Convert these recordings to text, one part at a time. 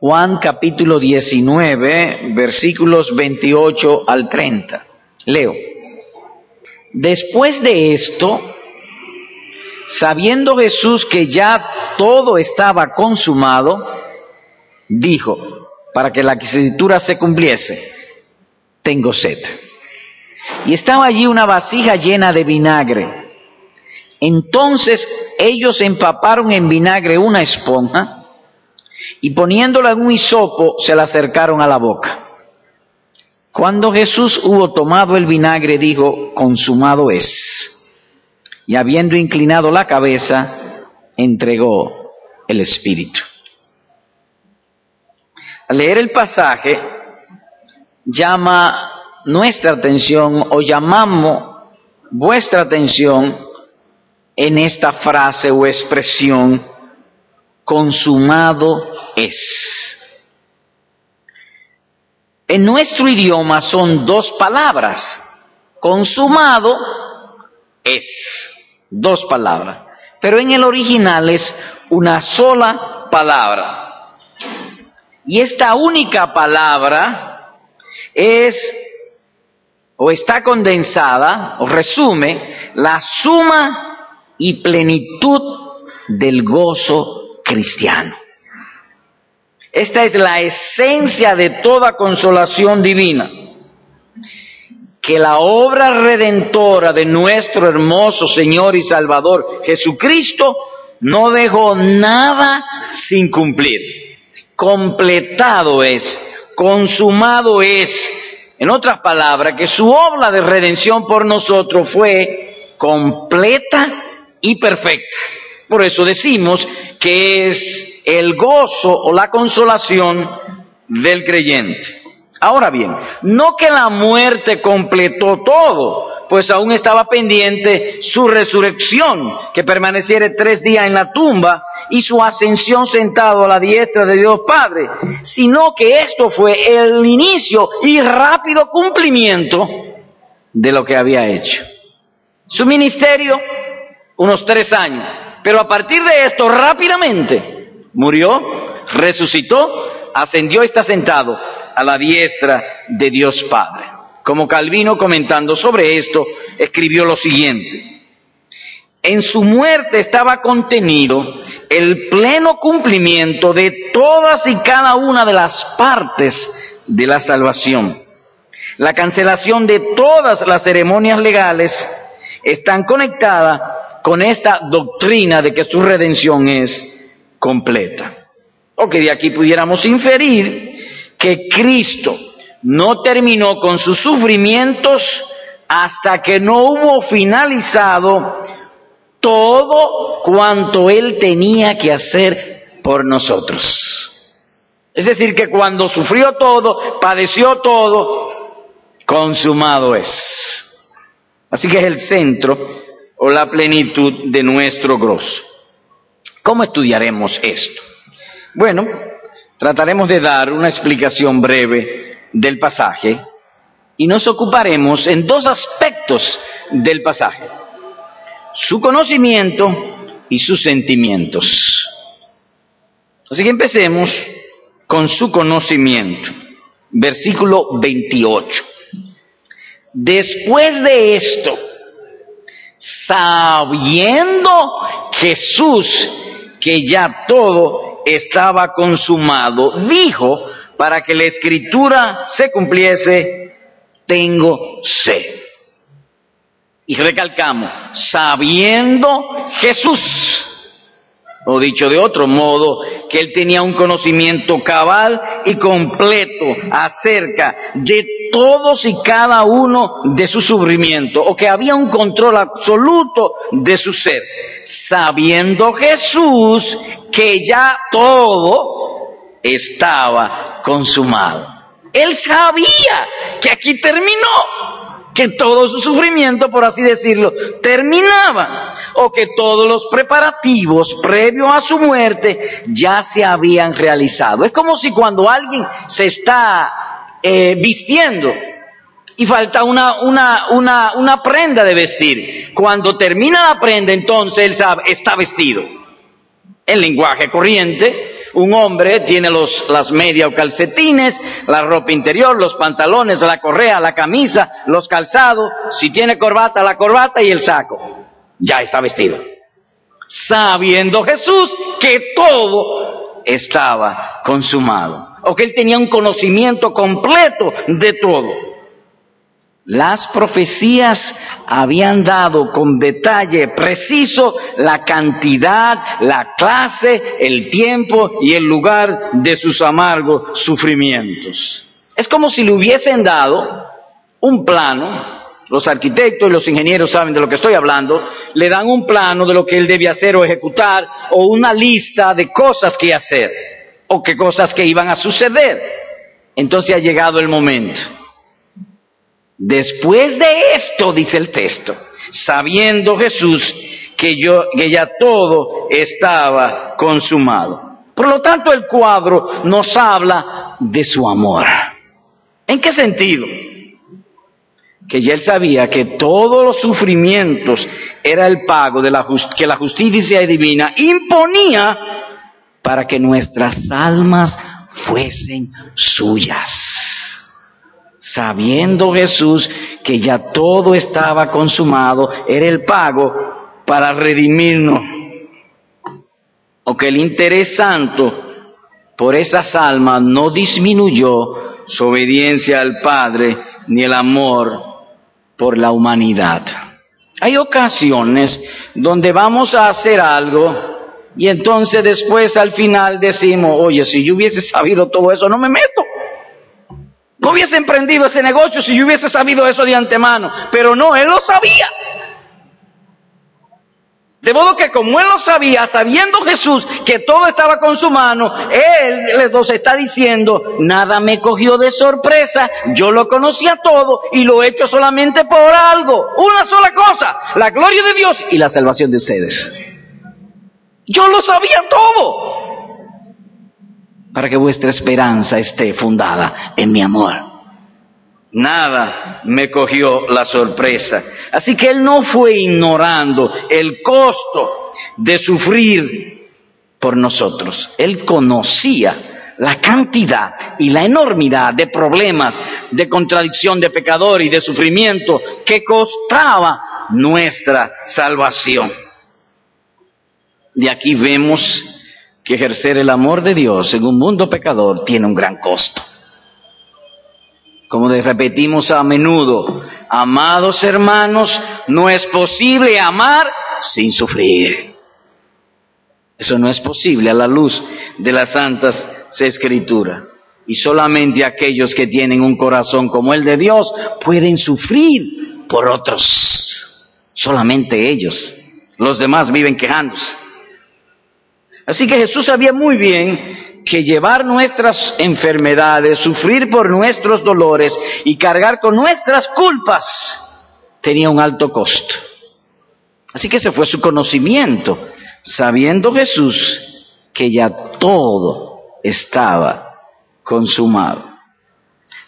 Juan capítulo 19, versículos 28 al 30. Leo. Después de esto, sabiendo Jesús que ya todo estaba consumado, dijo, para que la escritura se cumpliese, tengo sed. Y estaba allí una vasija llena de vinagre. Entonces ellos empaparon en vinagre una esponja y poniéndola en un hisopo se la acercaron a la boca. Cuando Jesús hubo tomado el vinagre, dijo, consumado es. Y habiendo inclinado la cabeza, entregó el Espíritu. Al leer el pasaje, llama nuestra atención o llamamos vuestra atención en esta frase o expresión, consumado es. En nuestro idioma son dos palabras. Consumado es. Dos palabras. Pero en el original es una sola palabra. Y esta única palabra es o está condensada o resume la suma y plenitud del gozo cristiano. Esta es la esencia de toda consolación divina. Que la obra redentora de nuestro hermoso Señor y Salvador Jesucristo no dejó nada sin cumplir. Completado es, consumado es. En otras palabras, que su obra de redención por nosotros fue completa y perfecta. Por eso decimos que es el gozo o la consolación del creyente. Ahora bien, no que la muerte completó todo, pues aún estaba pendiente su resurrección, que permaneciera tres días en la tumba, y su ascensión sentado a la diestra de Dios Padre, sino que esto fue el inicio y rápido cumplimiento de lo que había hecho. Su ministerio, unos tres años, pero a partir de esto rápidamente murió, resucitó, ascendió y está sentado a la diestra de Dios Padre. Como Calvino comentando sobre esto, escribió lo siguiente. En su muerte estaba contenido el pleno cumplimiento de todas y cada una de las partes de la salvación. La cancelación de todas las ceremonias legales están conectadas con esta doctrina de que su redención es completa. O que de aquí pudiéramos inferir que Cristo no terminó con sus sufrimientos hasta que no hubo finalizado todo cuanto Él tenía que hacer por nosotros. Es decir, que cuando sufrió todo, padeció todo, consumado es. Así que es el centro o la plenitud de nuestro grosso. ¿Cómo estudiaremos esto? Bueno, trataremos de dar una explicación breve del pasaje y nos ocuparemos en dos aspectos del pasaje, su conocimiento y sus sentimientos. Así que empecemos con su conocimiento. Versículo 28. Después de esto, sabiendo Jesús que ya todo estaba consumado, dijo, para que la escritura se cumpliese, tengo sed. Y recalcamos, sabiendo Jesús, o dicho de otro modo, que él tenía un conocimiento cabal y completo acerca de todos y cada uno de su sufrimiento, o que había un control absoluto de su ser, sabiendo Jesús que ya todo estaba consumado. Él sabía que aquí terminó, que todo su sufrimiento, por así decirlo, terminaba, o que todos los preparativos previos a su muerte ya se habían realizado. Es como si cuando alguien se está eh, vistiendo y falta una, una, una, una prenda de vestir, cuando termina la prenda entonces él sabe, está vestido. En lenguaje corriente, Un hombre tiene los, las medias o calcetines, la ropa interior, los pantalones, la correa, la camisa, los calzados, si tiene corbata, la corbata y el saco. Ya está vestido. Sabiendo Jesús que todo estaba consumado. O que él tenía un conocimiento completo de todo. Las profecías habían dado con detalle preciso la cantidad, la clase, el tiempo y el lugar de sus amargos sufrimientos. Es como si le hubiesen dado un plano, los arquitectos y los ingenieros saben de lo que estoy hablando, le dan un plano de lo que él debe hacer o ejecutar o una lista de cosas que hacer o qué cosas que iban a suceder. Entonces ha llegado el momento Después de esto, dice el texto, sabiendo Jesús que, yo, que ya todo estaba consumado. Por lo tanto, el cuadro nos habla de su amor. ¿En qué sentido? Que ya él sabía que todos los sufrimientos era el pago de la que la justicia divina imponía para que nuestras almas fuesen suyas sabiendo Jesús que ya todo estaba consumado, era el pago para redimirnos. O que el interés santo por esas almas no disminuyó su obediencia al Padre ni el amor por la humanidad. Hay ocasiones donde vamos a hacer algo y entonces después al final decimos, oye, si yo hubiese sabido todo eso, no me meto. No hubiese emprendido ese negocio si yo hubiese sabido eso de antemano. Pero no, él lo sabía. De modo que como él lo sabía, sabiendo Jesús que todo estaba con su mano, él les está diciendo, nada me cogió de sorpresa, yo lo conocía todo y lo he hecho solamente por algo, una sola cosa, la gloria de Dios y la salvación de ustedes. Yo lo sabía todo para que vuestra esperanza esté fundada en mi amor. Nada me cogió la sorpresa. Así que él no fue ignorando el costo de sufrir por nosotros. Él conocía la cantidad y la enormidad de problemas, de contradicción, de pecador y de sufrimiento que costaba nuestra salvación. De aquí vemos que ejercer el amor de Dios en un mundo pecador tiene un gran costo. Como repetimos a menudo, amados hermanos, no es posible amar sin sufrir. Eso no es posible a la luz de las santas escrituras. Y solamente aquellos que tienen un corazón como el de Dios pueden sufrir por otros. Solamente ellos. Los demás viven quejándose. Así que Jesús sabía muy bien que llevar nuestras enfermedades, sufrir por nuestros dolores y cargar con nuestras culpas tenía un alto costo. Así que ese fue su conocimiento, sabiendo Jesús que ya todo estaba consumado.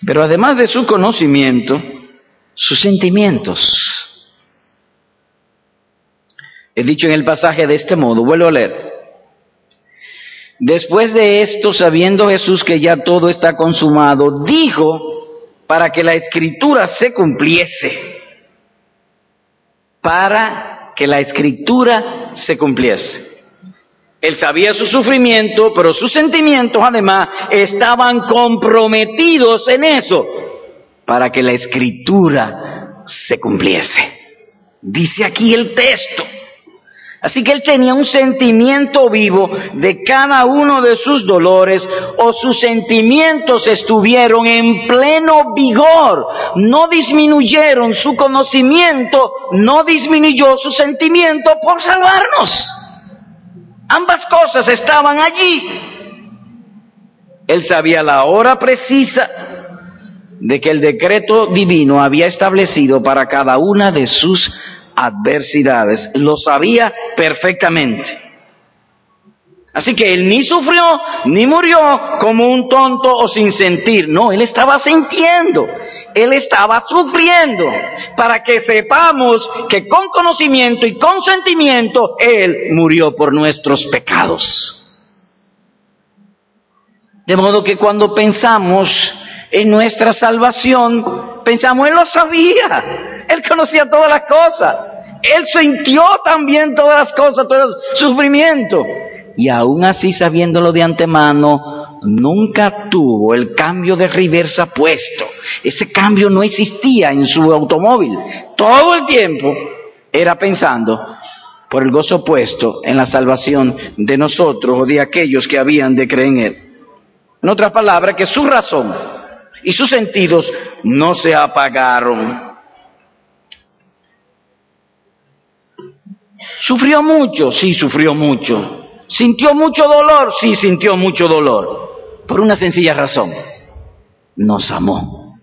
Pero además de su conocimiento, sus sentimientos. He dicho en el pasaje de este modo, vuelvo a leer. Después de esto, sabiendo Jesús que ya todo está consumado, dijo para que la escritura se cumpliese. Para que la escritura se cumpliese. Él sabía su sufrimiento, pero sus sentimientos además estaban comprometidos en eso, para que la escritura se cumpliese. Dice aquí el texto. Así que él tenía un sentimiento vivo de cada uno de sus dolores o sus sentimientos estuvieron en pleno vigor, no disminuyeron su conocimiento, no disminuyó su sentimiento por salvarnos. Ambas cosas estaban allí. Él sabía la hora precisa de que el decreto divino había establecido para cada una de sus adversidades. Lo sabía perfectamente. Así que él ni sufrió ni murió como un tonto o sin sentir. No, él estaba sintiendo. Él estaba sufriendo para que sepamos que con conocimiento y con sentimiento Él murió por nuestros pecados. De modo que cuando pensamos en nuestra salvación, pensamos, Él lo sabía, Él conocía todas las cosas, Él sintió también todas las cosas, todo el sufrimiento. Y aún así, sabiéndolo de antemano, nunca tuvo el cambio de reversa puesto. Ese cambio no existía en su automóvil. Todo el tiempo era pensando por el gozo puesto en la salvación de nosotros o de aquellos que habían de creer en Él. En otras palabras, que su razón y sus sentidos no se apagaron. ¿Sufrió mucho? Sí, sufrió mucho. ¿Sintió mucho dolor? Sí, sintió mucho dolor. Por una sencilla razón. Nos amó.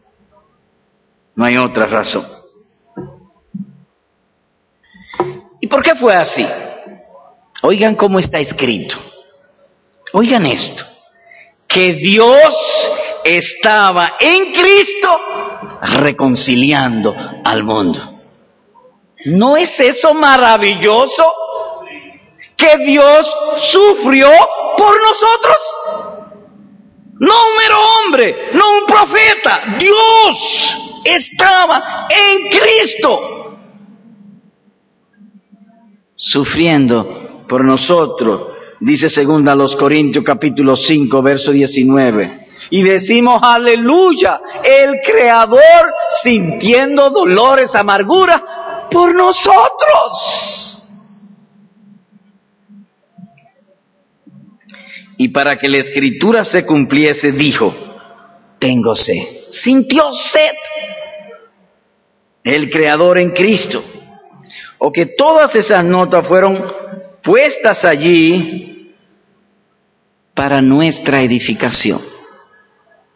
No hay otra razón. ¿Y por qué fue así? Oigan cómo está escrito. Oigan esto. Que Dios estaba en Cristo reconciliando al mundo. ¿No es eso maravilloso? Que Dios sufrió por nosotros. No un mero hombre, no un profeta. Dios estaba en Cristo. Sufriendo por nosotros, dice segunda los Corintios capítulo 5, verso 19 y decimos aleluya, el Creador sintiendo dolores, amargura por nosotros. Y para que la escritura se cumpliese, dijo, tengo sed. Sintió sed el Creador en Cristo. O que todas esas notas fueron puestas allí para nuestra edificación.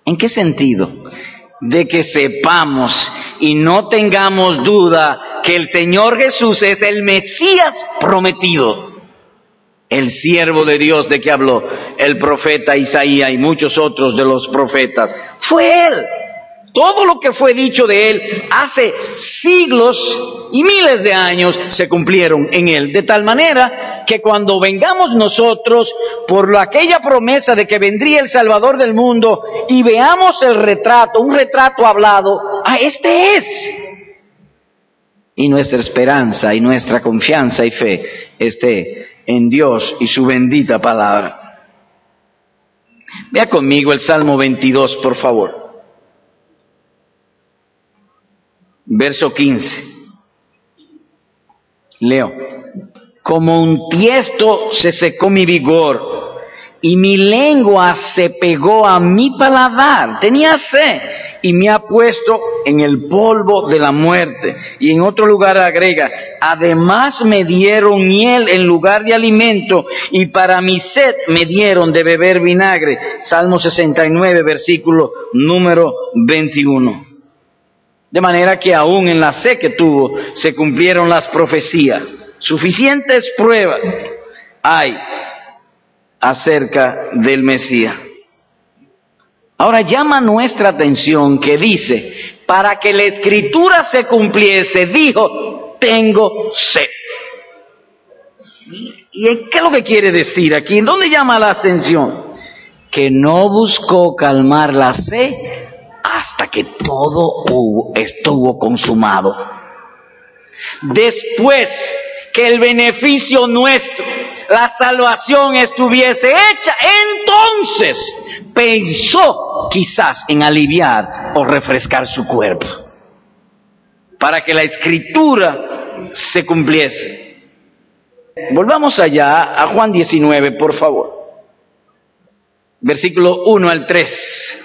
¿En qué sentido? De que sepamos y no tengamos duda que el Señor Jesús es el Mesías prometido, el siervo de Dios de que habló el profeta Isaías y muchos otros de los profetas. Fue Él. Todo lo que fue dicho de él hace siglos y miles de años se cumplieron en él. De tal manera que cuando vengamos nosotros por aquella promesa de que vendría el Salvador del mundo y veamos el retrato, un retrato hablado, ah, este es. Y nuestra esperanza y nuestra confianza y fe esté en Dios y su bendita palabra. Vea conmigo el Salmo 22, por favor. Verso 15. Leo. Como un tiesto se secó mi vigor y mi lengua se pegó a mi paladar. Tenía sed y me ha puesto en el polvo de la muerte. Y en otro lugar agrega, además me dieron miel en lugar de alimento y para mi sed me dieron de beber vinagre. Salmo 69, versículo número 21. De manera que aún en la sed que tuvo se cumplieron las profecías. Suficientes pruebas hay acerca del Mesías. Ahora llama nuestra atención que dice, para que la escritura se cumpliese, dijo, tengo sed. ¿Y qué es lo que quiere decir aquí? ¿En dónde llama la atención? Que no buscó calmar la sed hasta que todo estuvo consumado. Después que el beneficio nuestro, la salvación estuviese hecha, entonces pensó quizás en aliviar o refrescar su cuerpo, para que la escritura se cumpliese. Volvamos allá a Juan 19, por favor. Versículo 1 al 3.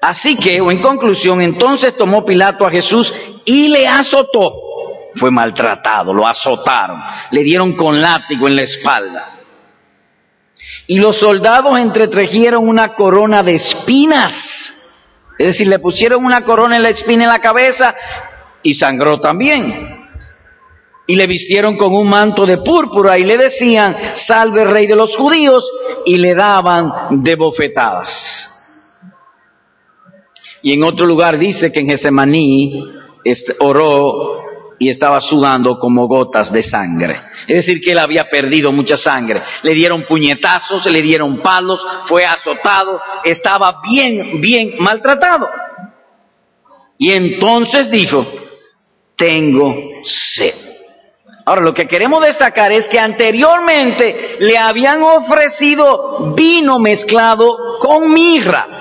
Así que, o en conclusión, entonces tomó Pilato a Jesús y le azotó. Fue maltratado, lo azotaron, le dieron con látigo en la espalda. Y los soldados entretejeron una corona de espinas. Es decir, le pusieron una corona en la espina en la cabeza y sangró también. Y le vistieron con un manto de púrpura y le decían, salve rey de los judíos, y le daban de bofetadas. Y en otro lugar dice que en Gesemaní oró y estaba sudando como gotas de sangre. Es decir, que él había perdido mucha sangre. Le dieron puñetazos, le dieron palos, fue azotado, estaba bien, bien maltratado. Y entonces dijo, tengo sed. Ahora, lo que queremos destacar es que anteriormente le habían ofrecido vino mezclado con mirra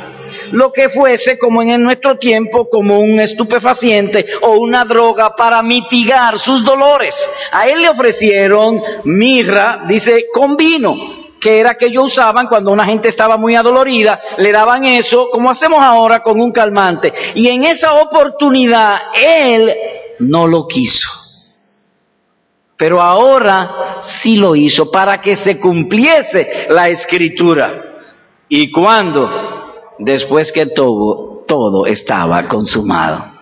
lo que fuese como en nuestro tiempo como un estupefaciente o una droga para mitigar sus dolores. A él le ofrecieron mirra, dice, con vino, que era que ellos usaban cuando una gente estaba muy adolorida, le daban eso, como hacemos ahora con un calmante. Y en esa oportunidad él no lo quiso. Pero ahora sí lo hizo para que se cumpliese la escritura. ¿Y cuando después que todo, todo estaba consumado.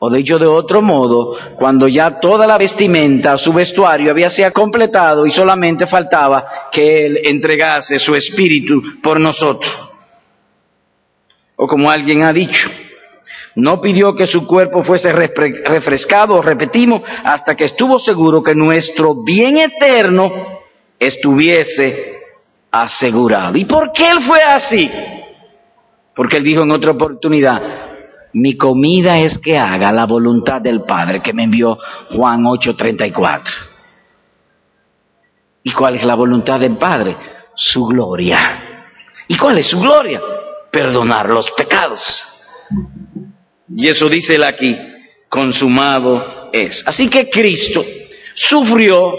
O dicho de otro modo, cuando ya toda la vestimenta, su vestuario había sido completado y solamente faltaba que Él entregase su espíritu por nosotros. O como alguien ha dicho, no pidió que su cuerpo fuese refrescado, repetimos, hasta que estuvo seguro que nuestro bien eterno estuviese asegurado. ¿Y por qué Él fue así? Porque él dijo en otra oportunidad, mi comida es que haga la voluntad del Padre que me envió Juan 8:34. ¿Y cuál es la voluntad del Padre? Su gloria. ¿Y cuál es su gloria? Perdonar los pecados. Y eso dice él aquí, consumado es. Así que Cristo sufrió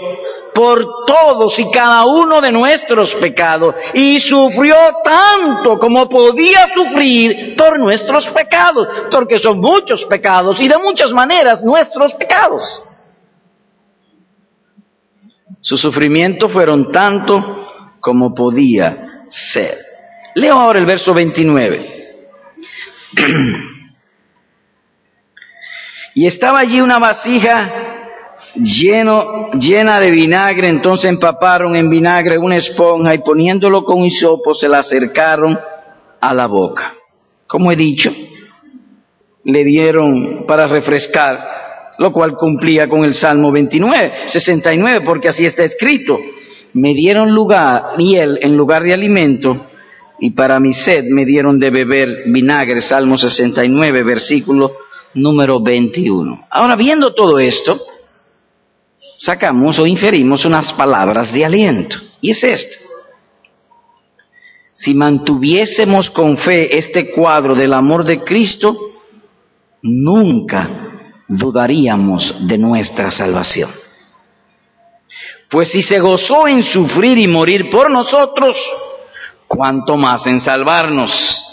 por todos y cada uno de nuestros pecados y sufrió tanto como podía sufrir por nuestros pecados, porque son muchos pecados y de muchas maneras nuestros pecados. Sus sufrimientos fueron tanto como podía ser. Leo ahora el verso 29. y estaba allí una vasija llena de vinagre, entonces empaparon en vinagre una esponja y poniéndolo con hisopo se la acercaron a la boca. Como he dicho, le dieron para refrescar, lo cual cumplía con el Salmo 29, 69, porque así está escrito. Me dieron lugar, miel en lugar de alimento, y para mi sed me dieron de beber vinagre, Salmo 69, versículo número 21. Ahora, viendo todo esto, sacamos o inferimos unas palabras de aliento. Y es esto. Si mantuviésemos con fe este cuadro del amor de Cristo, nunca dudaríamos de nuestra salvación. Pues si se gozó en sufrir y morir por nosotros, cuanto más en salvarnos.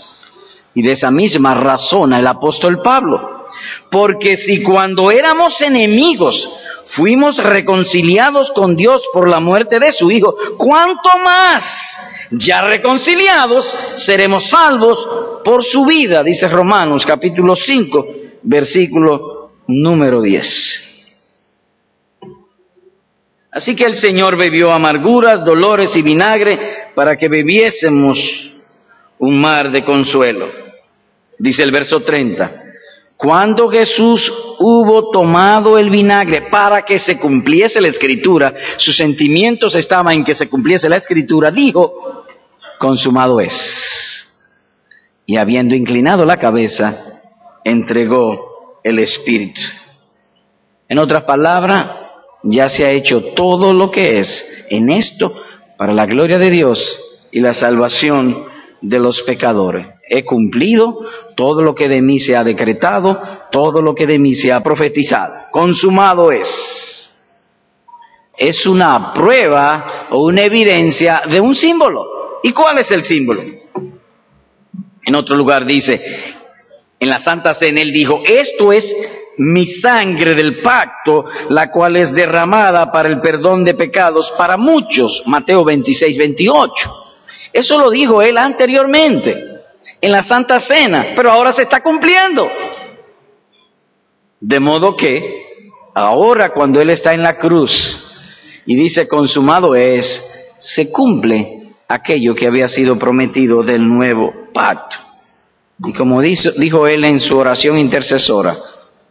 Y de esa misma razón el apóstol Pablo. Porque si cuando éramos enemigos fuimos reconciliados con Dios por la muerte de su Hijo, ¿cuánto más? Ya reconciliados, seremos salvos por su vida, dice Romanos capítulo 5, versículo número 10. Así que el Señor bebió amarguras, dolores y vinagre para que bebiésemos un mar de consuelo. Dice el verso 30. Cuando Jesús hubo tomado el vinagre para que se cumpliese la escritura, sus sentimientos estaban en que se cumpliese la escritura, dijo, consumado es. Y habiendo inclinado la cabeza, entregó el Espíritu. En otras palabras, ya se ha hecho todo lo que es en esto para la gloria de Dios y la salvación de los pecadores he cumplido todo lo que de mí se ha decretado, todo lo que de mí se ha profetizado. Consumado es. Es una prueba o una evidencia de un símbolo. ¿Y cuál es el símbolo? En otro lugar dice, en la Santa Cena él dijo, esto es mi sangre del pacto, la cual es derramada para el perdón de pecados para muchos. Mateo 26, 28. Eso lo dijo él anteriormente en la Santa Cena, pero ahora se está cumpliendo. De modo que ahora cuando Él está en la cruz y dice consumado es, se cumple aquello que había sido prometido del nuevo pacto. Y como dijo, Él en su oración intercesora,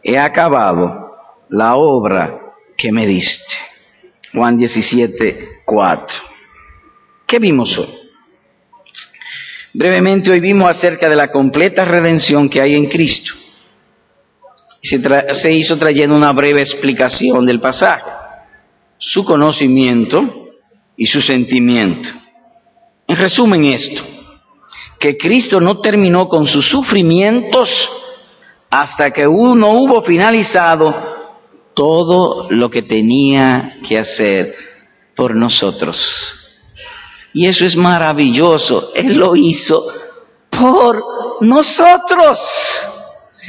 he acabado la obra que me diste. Juan 17, 4. ¿Qué vimos hoy? Brevemente hoy vimos acerca de la completa redención que hay en Cristo. Se, se hizo trayendo una breve explicación del pasaje, su conocimiento y su sentimiento. En resumen esto, que Cristo no terminó con sus sufrimientos hasta que uno hubo finalizado todo lo que tenía que hacer por nosotros. Y eso es maravilloso. Él lo hizo por nosotros.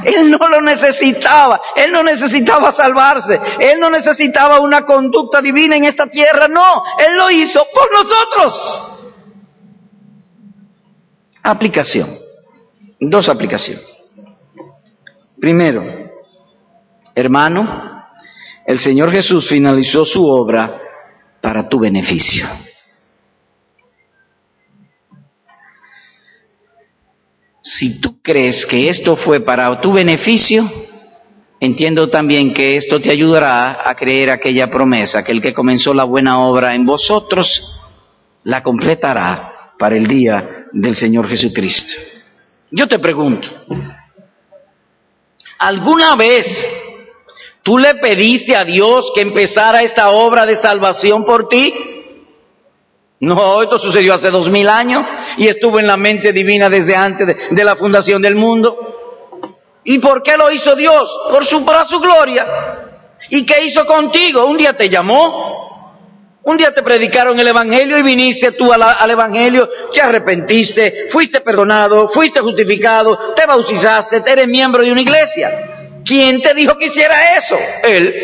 Él no lo necesitaba, Él no necesitaba salvarse, Él no necesitaba una conducta divina en esta tierra, no, Él lo hizo por nosotros. Aplicación. Dos aplicaciones. Primero, hermano, el Señor Jesús finalizó su obra para tu beneficio. Si tú crees que esto fue para tu beneficio, entiendo también que esto te ayudará a creer aquella promesa, que el que comenzó la buena obra en vosotros, la completará para el día del Señor Jesucristo. Yo te pregunto, ¿alguna vez tú le pediste a Dios que empezara esta obra de salvación por ti? No, esto sucedió hace dos mil años y estuvo en la mente divina desde antes de, la fundación del mundo. ¿Y por qué lo hizo Dios? Por su, para su gloria. ¿Y qué hizo contigo? Un día te llamó, un día te predicaron el Evangelio y viniste tú al Evangelio, te arrepentiste, fuiste perdonado, fuiste justificado, te bautizaste, eres miembro de una iglesia. ¿Quién te dijo que hiciera eso? Él.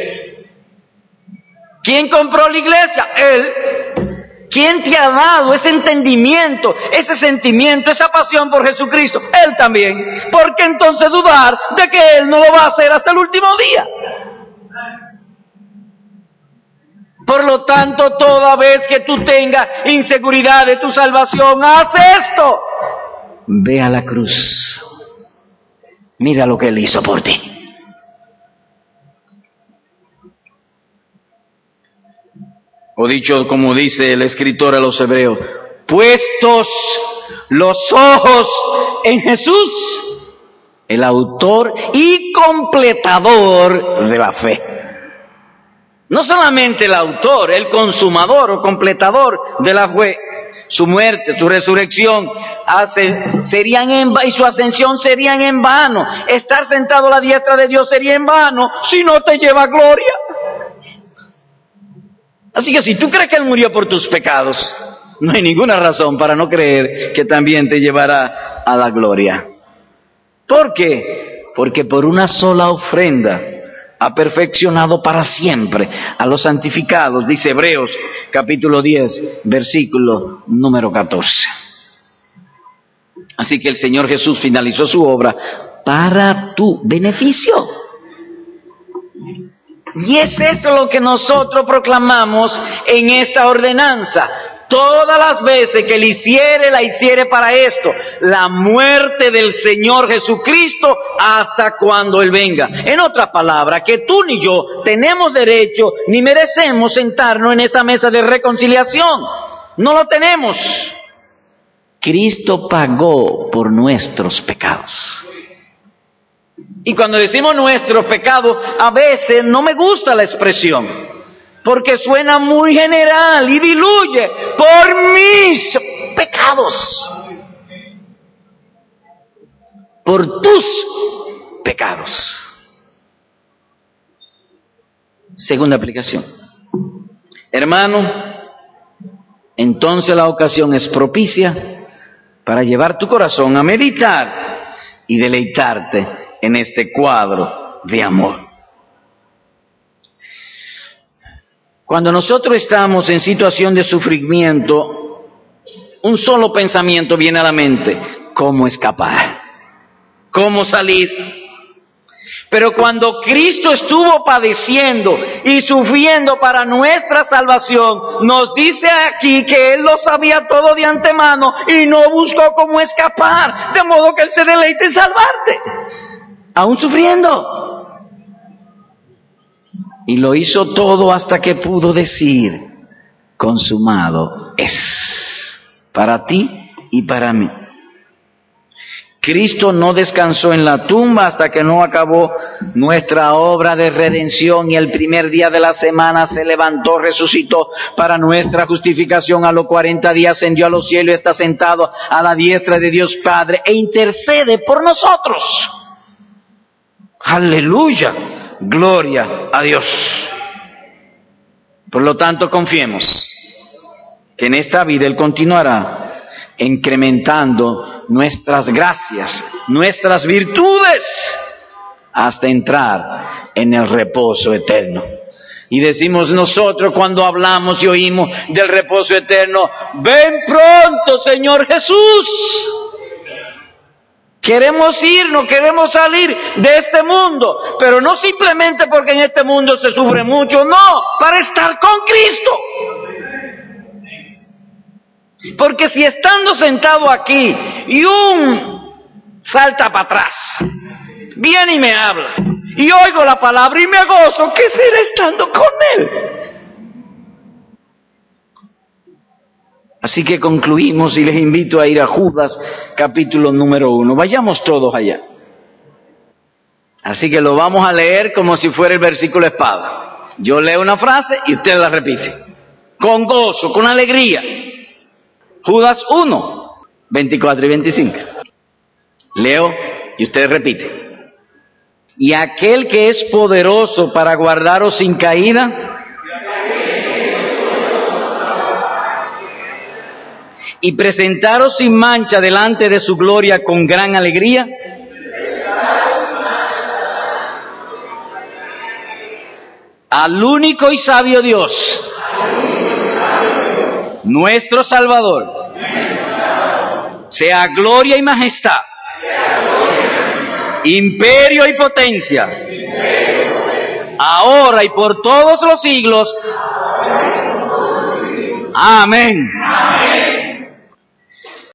¿Quién compró la iglesia? Él. ¿Quién te ha dado ese entendimiento, ese sentimiento, esa pasión por Jesucristo? Él también. ¿Por qué entonces dudar de que Él no lo va a hacer hasta el último día? Por lo tanto, toda vez que tú tengas inseguridad de tu salvación, haz esto. Ve a la cruz. Mira lo que Él hizo por ti. O dicho como dice el escritor a los hebreos, puestos los ojos en Jesús, el autor y completador de la fe. No solamente el autor, el consumador o completador de la fe, su muerte, su resurrección, serían en, y su ascensión serían en vano. Estar sentado a la diestra de Dios sería en vano si no te lleva gloria. Así que si tú crees que Él murió por tus pecados, no hay ninguna razón para no creer que también te llevará a la gloria. ¿Por qué? Porque por una sola ofrenda ha perfeccionado para siempre a los santificados, dice Hebreos capítulo 10, versículo número 14. Así que el Señor Jesús finalizó su obra para tu beneficio. Y es eso lo que nosotros proclamamos en esta ordenanza. Todas las veces que le hiciere, la hiciere para esto, la muerte del Señor Jesucristo hasta cuando Él venga. En otra palabra, que tú ni yo tenemos derecho ni merecemos sentarnos en esta mesa de reconciliación. No lo tenemos. Cristo pagó por nuestros pecados. Y cuando decimos nuestro pecado, a veces no me gusta la expresión, porque suena muy general y diluye por mis pecados, por tus pecados. Segunda aplicación. Hermano, entonces la ocasión es propicia para llevar tu corazón a meditar y deleitarte en este cuadro de amor. Cuando nosotros estamos en situación de sufrimiento, un solo pensamiento viene a la mente, ¿cómo escapar? ¿Cómo salir? Pero cuando Cristo estuvo padeciendo y sufriendo para nuestra salvación, nos dice aquí que Él lo sabía todo de antemano y no buscó cómo escapar, de modo que Él se deleite en salvarte aún sufriendo. y lo hizo todo hasta que pudo decir, consumado es, para ti y para mí. Cristo no descansó en la tumba hasta que no acabó nuestra obra de redención y el primer día de la semana se levantó, resucitó para nuestra justificación. A los cuarenta días ascendió a los cielos y está sentado a la diestra de Dios Padre e intercede por nosotros. Aleluya, gloria a Dios. Por lo tanto, confiemos que en esta vida Él continuará incrementando nuestras gracias, nuestras virtudes, hasta entrar en el reposo eterno. Y decimos nosotros cuando hablamos y oímos del reposo eterno, ven pronto Señor Jesús. Queremos irnos, queremos salir de este mundo, pero no simplemente porque en este mundo se sufre mucho, no, para estar con Cristo. Porque si estando sentado aquí y un salta para atrás, viene y me habla, y oigo la palabra y me gozo, ¿qué será estando con él? Así que concluimos y les invito a ir a Judas capítulo número uno. Vayamos todos allá. Así que lo vamos a leer como si fuera el versículo espada. Yo leo una frase y usted la repite. Con gozo, con alegría. Judas 1, 24 y 25. Leo y usted repite. Y aquel que es poderoso para guardaros sin caída y presentaros sin mancha delante de su gloria con gran alegría. Al único y sabio Dios nuestro Salvador, sea gloria y majestad, imperio y potencia, ahora y por todos los siglos. Amén.